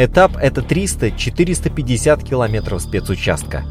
Этап – это 300-450 километров спецучастка.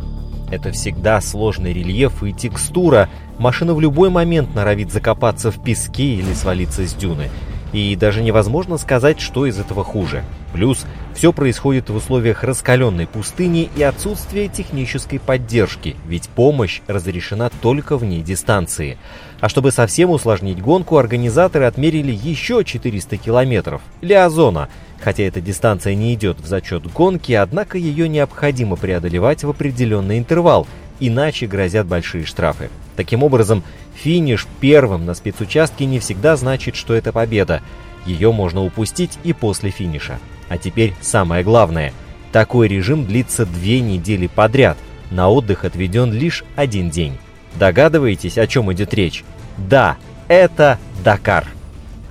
Это всегда сложный рельеф и текстура. Машина в любой момент норовит закопаться в песке или свалиться с дюны. И даже невозможно сказать, что из этого хуже. Плюс все происходит в условиях раскаленной пустыни и отсутствия технической поддержки, ведь помощь разрешена только вне дистанции. А чтобы совсем усложнить гонку, организаторы отмерили еще 400 километров Лиазона, хотя эта дистанция не идет в зачет гонки, однако ее необходимо преодолевать в определенный интервал, иначе грозят большие штрафы. Таким образом, финиш первым на спецучастке не всегда значит, что это победа. Ее можно упустить и после финиша. А теперь самое главное. Такой режим длится две недели подряд. На отдых отведен лишь один день. Догадываетесь, о чем идет речь? Да, это Дакар.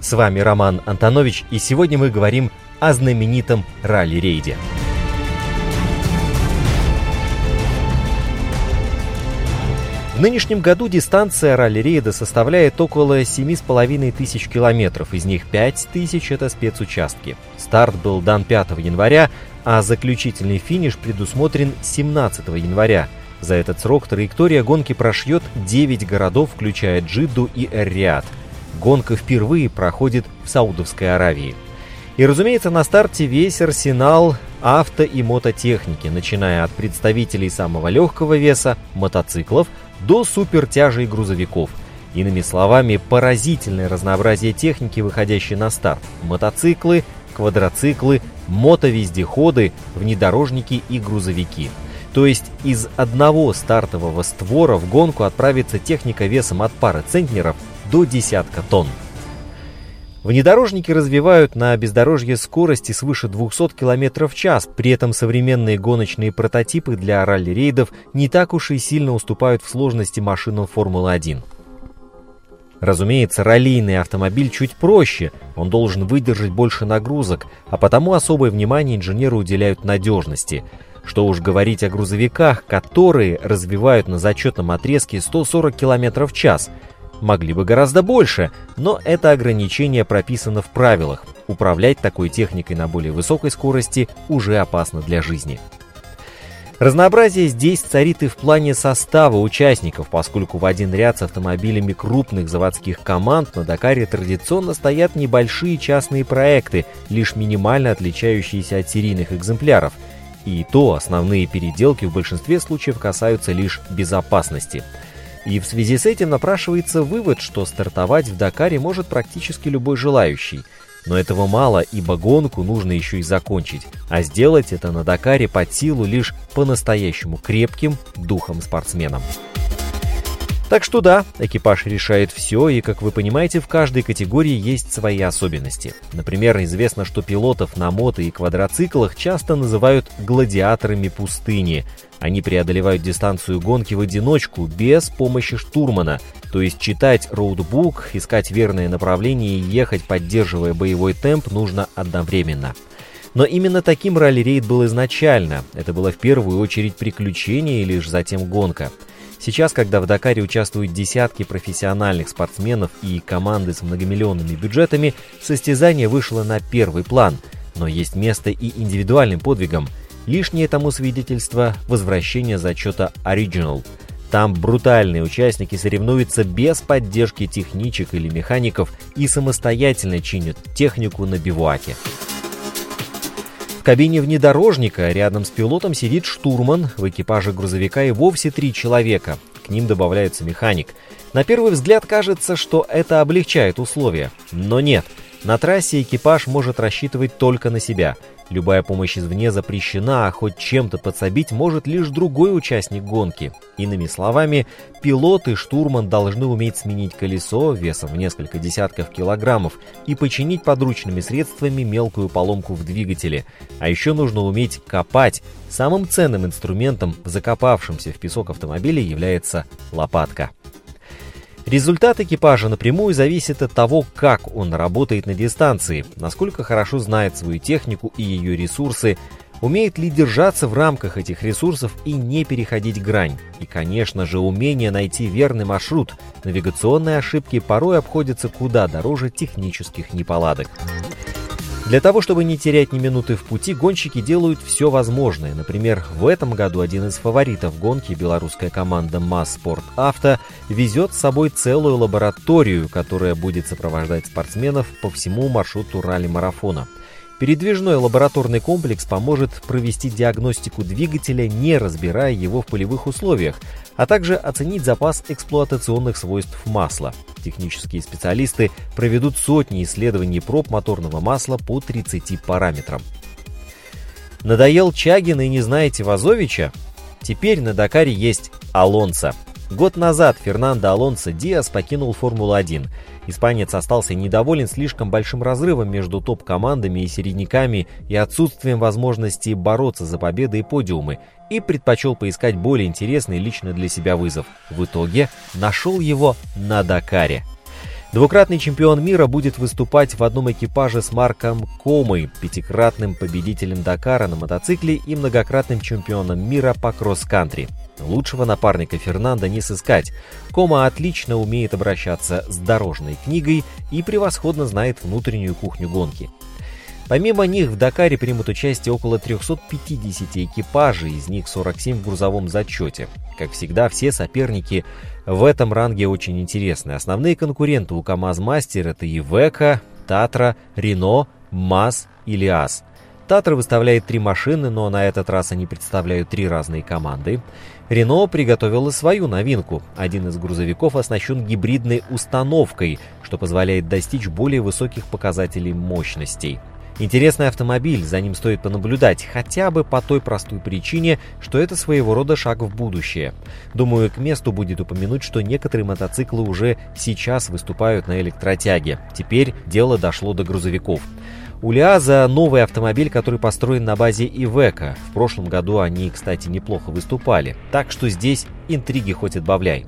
С вами Роман Антонович, и сегодня мы говорим о знаменитом ралли-рейде. В нынешнем году дистанция ралли-рейда составляет около 7,5 тысяч километров, из них 5 тысяч это спецучастки. Старт был дан 5 января, а заключительный финиш предусмотрен 17 января. За этот срок траектория гонки прошьет 9 городов, включая Джидду и Эр-Риад. Гонка впервые проходит в Саудовской Аравии. И, разумеется, на старте весь арсенал авто и мототехники, начиная от представителей самого легкого веса, мотоциклов, до супертяжей грузовиков. Иными словами, поразительное разнообразие техники, выходящей на старт. Мотоциклы, квадроциклы, мотовездеходы, внедорожники и грузовики. То есть из одного стартового створа в гонку отправится техника весом от пары центнеров до десятка тонн. Внедорожники развивают на бездорожье скорости свыше 200 км в час, при этом современные гоночные прототипы для ралли-рейдов не так уж и сильно уступают в сложности машинам Формулы-1. Разумеется, раллийный автомобиль чуть проще, он должен выдержать больше нагрузок, а потому особое внимание инженеры уделяют надежности. Что уж говорить о грузовиках, которые развивают на зачетном отрезке 140 км в час – Могли бы гораздо больше, но это ограничение прописано в правилах. Управлять такой техникой на более высокой скорости уже опасно для жизни. Разнообразие здесь царит и в плане состава участников, поскольку в один ряд с автомобилями крупных заводских команд на Дакаре традиционно стоят небольшие частные проекты, лишь минимально отличающиеся от серийных экземпляров. И то основные переделки в большинстве случаев касаются лишь безопасности – и в связи с этим напрашивается вывод, что стартовать в Дакаре может практически любой желающий. Но этого мало, ибо гонку нужно еще и закончить. А сделать это на Дакаре под силу лишь по-настоящему крепким духом спортсменам. Так что да, экипаж решает все, и, как вы понимаете, в каждой категории есть свои особенности. Например, известно, что пилотов на мото и квадроциклах часто называют «гладиаторами пустыни». Они преодолевают дистанцию гонки в одиночку, без помощи штурмана, то есть читать роутбук, искать верное направление и ехать, поддерживая боевой темп, нужно одновременно. Но именно таким ралли-рейд был изначально. Это было в первую очередь приключение и лишь затем гонка – Сейчас, когда в Дакаре участвуют десятки профессиональных спортсменов и команды с многомиллионными бюджетами, состязание вышло на первый план. Но есть место и индивидуальным подвигам. Лишнее тому свидетельство – возвращение зачета Original. Там брутальные участники соревнуются без поддержки техничек или механиков и самостоятельно чинят технику на бивуаке кабине внедорожника рядом с пилотом сидит штурман, в экипаже грузовика и вовсе три человека. К ним добавляется механик. На первый взгляд кажется, что это облегчает условия. Но нет. На трассе экипаж может рассчитывать только на себя – Любая помощь извне запрещена, а хоть чем-то подсобить может лишь другой участник гонки. Иными словами, пилот и штурман должны уметь сменить колесо весом в несколько десятков килограммов и починить подручными средствами мелкую поломку в двигателе. А еще нужно уметь копать. Самым ценным инструментом в закопавшемся в песок автомобиле является лопатка. Результат экипажа напрямую зависит от того, как он работает на дистанции, насколько хорошо знает свою технику и ее ресурсы, умеет ли держаться в рамках этих ресурсов и не переходить грань. И, конечно же, умение найти верный маршрут. Навигационные ошибки порой обходятся куда дороже технических неполадок. Для того, чтобы не терять ни минуты в пути, гонщики делают все возможное. Например, в этом году один из фаворитов гонки, белорусская команда МАЗ Спорт Авто, везет с собой целую лабораторию, которая будет сопровождать спортсменов по всему маршруту ралли-марафона. Передвижной лабораторный комплекс поможет провести диагностику двигателя, не разбирая его в полевых условиях, а также оценить запас эксплуатационных свойств масла. Технические специалисты проведут сотни исследований проб моторного масла по 30 параметрам. Надоел Чагин и не знаете Вазовича? Теперь на Дакаре есть Алонсо. Год назад Фернандо Алонсо Диас покинул Формулу-1. Испанец остался недоволен слишком большим разрывом между топ-командами и середняками и отсутствием возможности бороться за победы и подиумы, и предпочел поискать более интересный лично для себя вызов. В итоге нашел его на Дакаре. Двукратный чемпион мира будет выступать в одном экипаже с Марком Комой, пятикратным победителем Дакара на мотоцикле и многократным чемпионом мира по кросс-кантри. Лучшего напарника Фернанда не сыскать. Кома отлично умеет обращаться с дорожной книгой и превосходно знает внутреннюю кухню гонки. Помимо них в Дакаре примут участие около 350 экипажей, из них 47 в грузовом зачете. Как всегда, все соперники в этом ранге очень интересны. Основные конкуренты у КАМАЗ-мастер это Ивека, Татра, Рено, МАЗ и Лиас. Татра выставляет три машины, но на этот раз они представляют три разные команды. Рено приготовила свою новинку. Один из грузовиков оснащен гибридной установкой, что позволяет достичь более высоких показателей мощностей. Интересный автомобиль, за ним стоит понаблюдать, хотя бы по той простой причине, что это своего рода шаг в будущее. Думаю, к месту будет упомянуть, что некоторые мотоциклы уже сейчас выступают на электротяге. Теперь дело дошло до грузовиков. У Лиаза новый автомобиль, который построен на базе Ивека. В прошлом году они, кстати, неплохо выступали. Так что здесь интриги хоть отбавляй.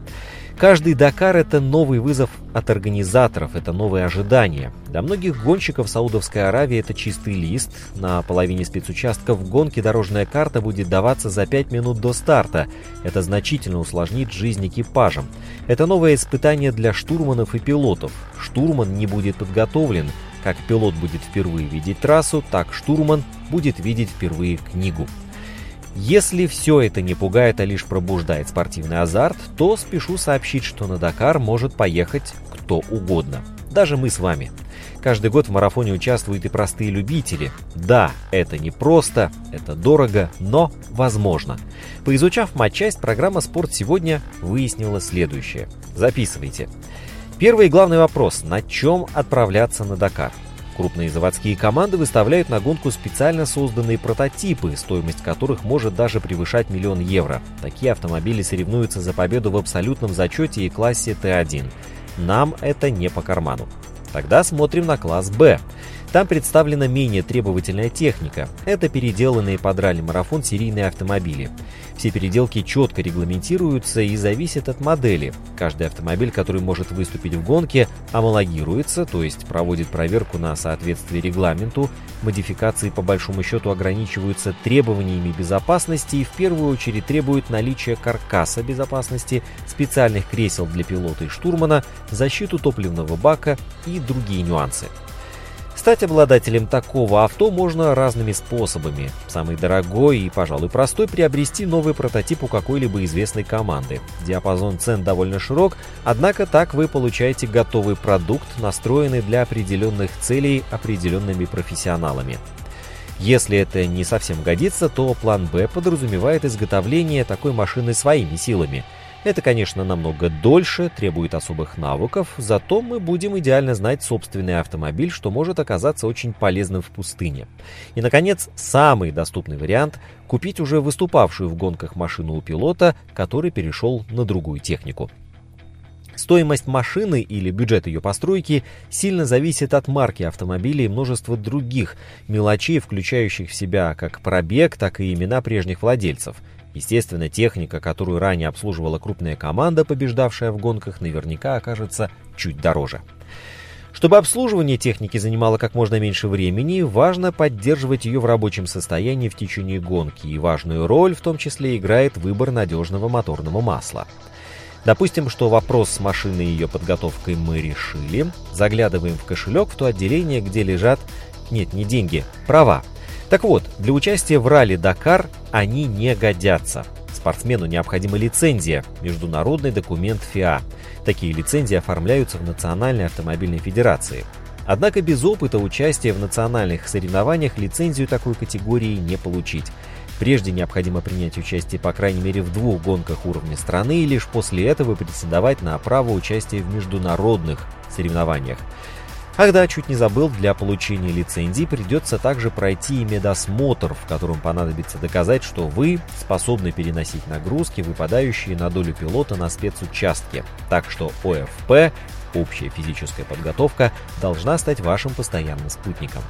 Каждый Дакар – это новый вызов от организаторов, это новые ожидания. Для многих гонщиков Саудовской Аравии это чистый лист. На половине спецучастков в гонке дорожная карта будет даваться за 5 минут до старта. Это значительно усложнит жизнь экипажам. Это новое испытание для штурманов и пилотов. Штурман не будет подготовлен. Как пилот будет впервые видеть трассу, так штурман будет видеть впервые книгу. Если все это не пугает, а лишь пробуждает спортивный азарт, то спешу сообщить, что на Дакар может поехать кто угодно. Даже мы с вами. Каждый год в марафоне участвуют и простые любители. Да, это не просто, это дорого, но возможно. Поизучав матчасть, программа «Спорт сегодня» выяснила следующее. Записывайте. Первый главный вопрос – на чем отправляться на Дакар? Крупные заводские команды выставляют на гонку специально созданные прототипы, стоимость которых может даже превышать миллион евро. Такие автомобили соревнуются за победу в абсолютном зачете и классе Т1. Нам это не по карману. Тогда смотрим на класс «Б». Там представлена менее требовательная техника. Это переделанные под ралли-марафон серийные автомобили. Все переделки четко регламентируются и зависят от модели. Каждый автомобиль, который может выступить в гонке, амалогируется, то есть проводит проверку на соответствие регламенту. Модификации по большому счету ограничиваются требованиями безопасности и в первую очередь требуют наличия каркаса безопасности, специальных кресел для пилота и штурмана, защиту топливного бака и другие нюансы. Стать обладателем такого авто можно разными способами. Самый дорогой и, пожалуй, простой – приобрести новый прототип у какой-либо известной команды. Диапазон цен довольно широк, однако так вы получаете готовый продукт, настроенный для определенных целей определенными профессионалами. Если это не совсем годится, то план «Б» подразумевает изготовление такой машины своими силами – это, конечно, намного дольше, требует особых навыков, зато мы будем идеально знать собственный автомобиль, что может оказаться очень полезным в пустыне. И, наконец, самый доступный вариант – купить уже выступавшую в гонках машину у пилота, который перешел на другую технику. Стоимость машины или бюджет ее постройки сильно зависит от марки автомобиля и множества других мелочей, включающих в себя как пробег, так и имена прежних владельцев – Естественно, техника, которую ранее обслуживала крупная команда, побеждавшая в гонках, наверняка окажется чуть дороже. Чтобы обслуживание техники занимало как можно меньше времени, важно поддерживать ее в рабочем состоянии в течение гонки, и важную роль в том числе играет выбор надежного моторного масла. Допустим, что вопрос с машиной и ее подготовкой мы решили, заглядываем в кошелек в то отделение, где лежат, нет, не деньги, права, так вот, для участия в ралли Дакар они не годятся. Спортсмену необходима лицензия, международный документ ФИА. Такие лицензии оформляются в Национальной автомобильной федерации. Однако без опыта участия в национальных соревнованиях лицензию такой категории не получить. Прежде необходимо принять участие по крайней мере в двух гонках уровня страны и лишь после этого претендовать на право участия в международных соревнованиях. Ах да, чуть не забыл, для получения лицензии придется также пройти и медосмотр, в котором понадобится доказать, что вы способны переносить нагрузки, выпадающие на долю пилота на спецучастке. Так что ОФП, общая физическая подготовка, должна стать вашим постоянным спутником.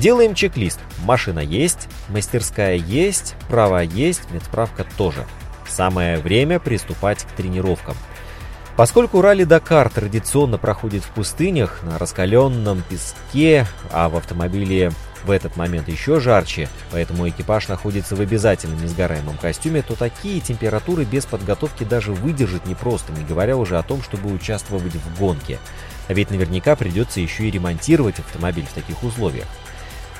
Делаем чек-лист. Машина есть, мастерская есть, права есть, медсправка тоже. Самое время приступать к тренировкам. Поскольку ралли-Дакар традиционно проходит в пустынях, на раскаленном песке, а в автомобиле в этот момент еще жарче, поэтому экипаж находится в обязательном несгораемом костюме, то такие температуры без подготовки даже выдержать непросто, не говоря уже о том, чтобы участвовать в гонке. А ведь наверняка придется еще и ремонтировать автомобиль в таких условиях.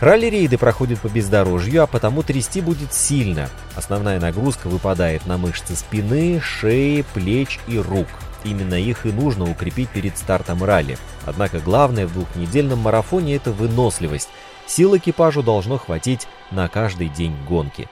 Ралли-рейды проходят по бездорожью, а потому трясти будет сильно. Основная нагрузка выпадает на мышцы спины, шеи, плеч и рук – Именно их и нужно укрепить перед стартом ралли. Однако главное в двухнедельном марафоне – это выносливость. Сил экипажу должно хватить на каждый день гонки.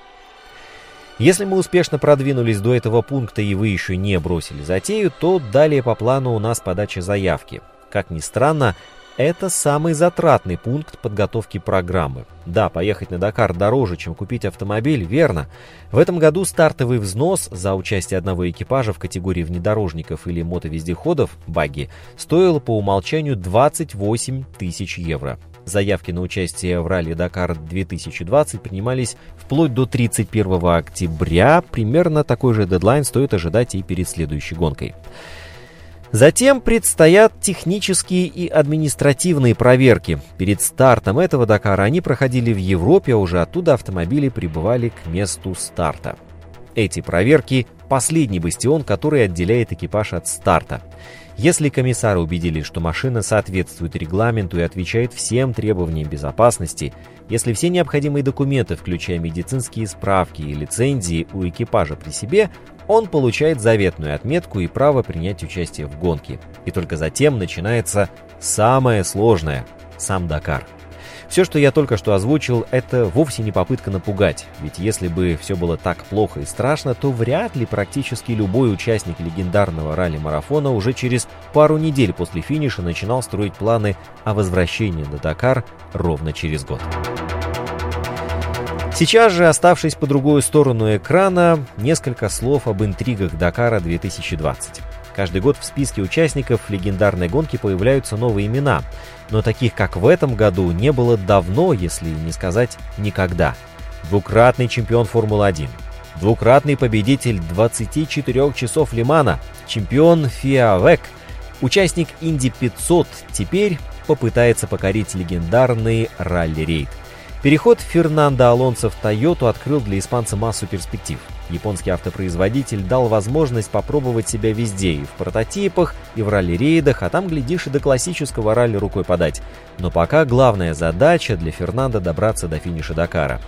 Если мы успешно продвинулись до этого пункта и вы еще не бросили затею, то далее по плану у нас подача заявки. Как ни странно, это самый затратный пункт подготовки программы. Да, поехать на Дакар дороже, чем купить автомобиль, верно. В этом году стартовый взнос за участие одного экипажа в категории внедорожников или мотовездеходов, багги, стоил по умолчанию 28 тысяч евро. Заявки на участие в ралли Дакар 2020 принимались вплоть до 31 октября. Примерно такой же дедлайн стоит ожидать и перед следующей гонкой. Затем предстоят технические и административные проверки. Перед стартом этого Дакара они проходили в Европе, а уже оттуда автомобили прибывали к месту старта. Эти проверки – последний бастион, который отделяет экипаж от старта. Если комиссары убедились, что машина соответствует регламенту и отвечает всем требованиям безопасности, если все необходимые документы, включая медицинские справки и лицензии у экипажа при себе, он получает заветную отметку и право принять участие в гонке. И только затем начинается самое сложное – сам Дакар. Все, что я только что озвучил, это вовсе не попытка напугать, ведь если бы все было так плохо и страшно, то вряд ли практически любой участник легендарного ралли-марафона уже через пару недель после финиша начинал строить планы о возвращении на Дакар ровно через год. Сейчас же, оставшись по другую сторону экрана, несколько слов об интригах Дакара 2020. Каждый год в списке участников легендарной гонки появляются новые имена, но таких, как в этом году, не было давно, если не сказать никогда. Двукратный чемпион Формулы-1, двукратный победитель 24 часов Лимана, чемпион FIA участник Инди 500 теперь попытается покорить легендарный ралли-рейд – Переход Фернандо Алонсо в Тойоту открыл для испанца массу перспектив. Японский автопроизводитель дал возможность попробовать себя везде, и в прототипах, и в ралли-рейдах, а там, глядишь, и до классического ралли рукой подать. Но пока главная задача для Фернандо добраться до финиша Дакара.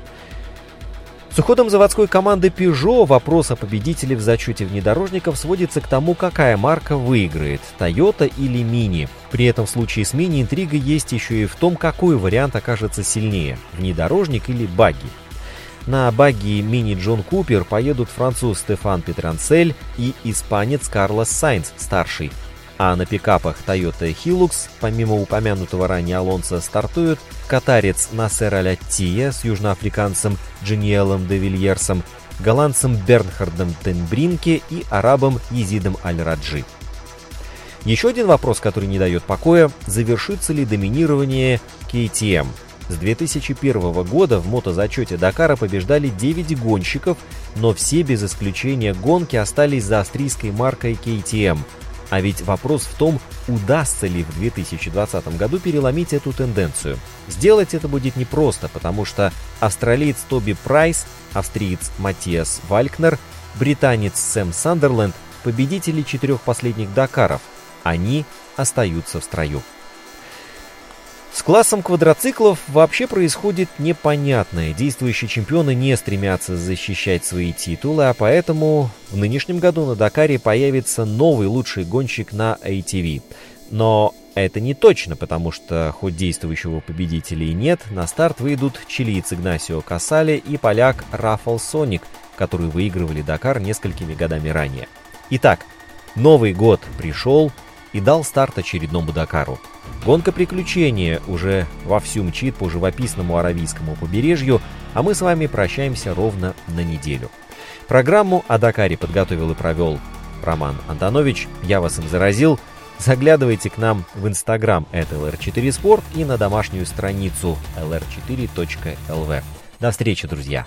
С уходом заводской команды Peugeot вопрос о победителе в зачете внедорожников сводится к тому, какая марка выиграет – Toyota или Mini. При этом в случае с Mini интрига есть еще и в том, какой вариант окажется сильнее – внедорожник или багги. На багги Мини Джон Купер поедут француз Стефан Петранцель и испанец Карлос Сайнц, старший. А на пикапах Toyota Hilux, помимо упомянутого ранее Алонса, стартуют катарец Насер Аляттия с южноафриканцем Джиниелом де Вильерсом, голландцем Бернхардом Тенбринке и арабом Езидом Аль-Раджи. Еще один вопрос, который не дает покоя, завершится ли доминирование KTM. С 2001 года в мотозачете Дакара побеждали 9 гонщиков, но все без исключения гонки остались за австрийской маркой KTM – а ведь вопрос в том, удастся ли в 2020 году переломить эту тенденцию. Сделать это будет непросто, потому что австралиец Тоби Прайс, австриец Матиас Валькнер, британец Сэм Сандерленд – победители четырех последних Дакаров. Они остаются в строю. С классом квадроциклов вообще происходит непонятное. Действующие чемпионы не стремятся защищать свои титулы, а поэтому в нынешнем году на Дакаре появится новый лучший гонщик на ATV. Но это не точно, потому что хоть действующего победителя и нет, на старт выйдут чилиец Игнасио Касали и поляк Рафал Соник, которые выигрывали Дакар несколькими годами ранее. Итак, Новый год пришел и дал старт очередному Дакару. Гонка приключения уже вовсю мчит по живописному аравийскому побережью, а мы с вами прощаемся ровно на неделю. Программу о Дакаре подготовил и провел Роман Антонович. Я вас им заразил. Заглядывайте к нам в инстаграм это lr4sport и на домашнюю страницу lr4.lv. До встречи, друзья!